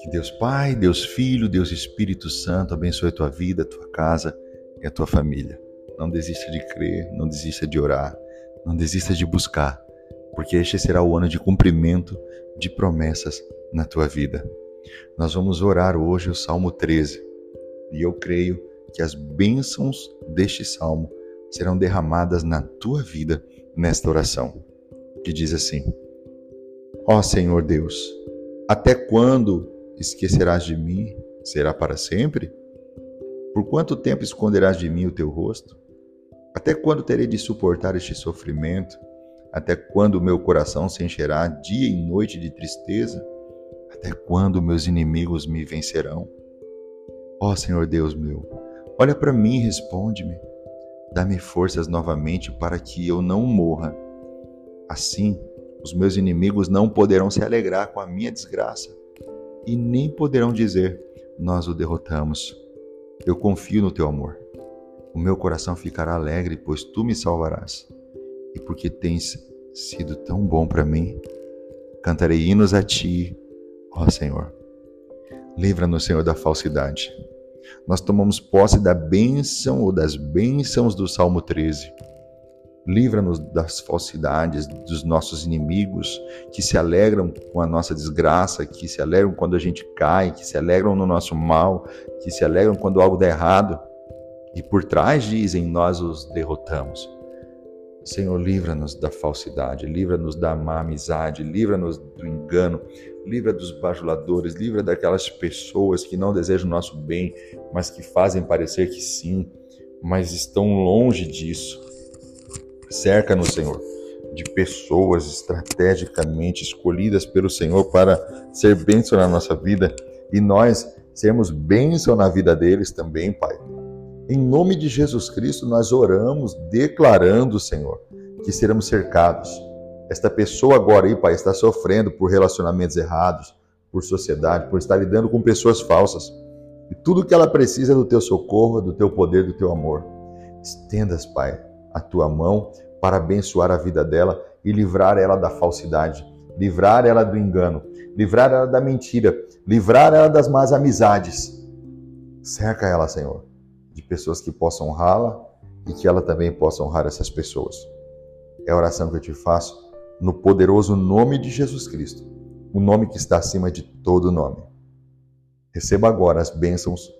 Que Deus Pai, Deus Filho, Deus Espírito Santo abençoe a tua vida, a tua casa e a tua família. Não desista de crer, não desista de orar, não desista de buscar, porque este será o ano de cumprimento de promessas na tua vida. Nós vamos orar hoje o Salmo 13 e eu creio que as bênçãos deste salmo serão derramadas na tua vida nesta oração, que diz assim: Ó oh Senhor Deus, até quando esquecerás de mim? Será para sempre? Por quanto tempo esconderás de mim o teu rosto? Até quando terei de suportar este sofrimento? Até quando o meu coração se encherá dia e noite de tristeza? Até quando meus inimigos me vencerão? Ó Senhor Deus meu, olha para mim e responde-me. Dá-me forças novamente para que eu não morra. Assim, os meus inimigos não poderão se alegrar com a minha desgraça e nem poderão dizer: Nós o derrotamos. Eu confio no teu amor. O meu coração ficará alegre, pois tu me salvarás. E porque tens sido tão bom para mim, cantarei hinos a ti, ó Senhor. Livra-nos, Senhor, da falsidade nós tomamos posse da bênção ou das bênçãos do Salmo 13. Livra-nos das falsidades dos nossos inimigos que se alegram com a nossa desgraça, que se alegram quando a gente cai, que se alegram no nosso mal, que se alegram quando algo dá errado. E por trás dizem: Nós os derrotamos. Senhor, livra-nos da falsidade, livra-nos da má amizade, livra-nos do engano, livra dos bajuladores, livra daquelas pessoas que não desejam o nosso bem, mas que fazem parecer que sim, mas estão longe disso. Cerca-nos, Senhor, de pessoas estrategicamente escolhidas pelo Senhor para ser bênção na nossa vida e nós sermos bênção na vida deles também, Pai. Em nome de Jesus Cristo, nós oramos declarando, Senhor, que seremos cercados. Esta pessoa agora aí, Pai, está sofrendo por relacionamentos errados, por sociedade, por estar lidando com pessoas falsas. E tudo que ela precisa é do teu socorro, do teu poder, do teu amor. Estendas, Pai, a tua mão para abençoar a vida dela e livrar ela da falsidade, livrar ela do engano, livrar ela da mentira, livrar ela das más amizades. Cerca ela, Senhor de pessoas que possam honrá-la e que ela também possa honrar essas pessoas. É a oração que eu te faço no poderoso nome de Jesus Cristo, o nome que está acima de todo nome. Receba agora as bênçãos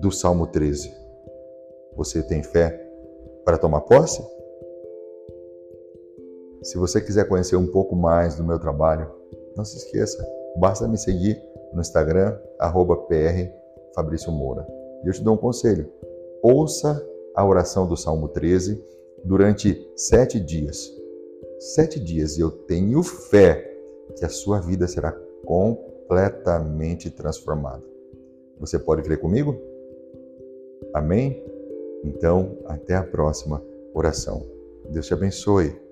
do Salmo 13. Você tem fé para tomar posse? Se você quiser conhecer um pouco mais do meu trabalho, não se esqueça, basta me seguir no Instagram, arroba PR Fabrício Moura. E eu te dou um conselho: ouça a oração do Salmo 13 durante sete dias. Sete dias, e eu tenho fé que a sua vida será completamente transformada. Você pode crer comigo? Amém? Então, até a próxima oração. Deus te abençoe.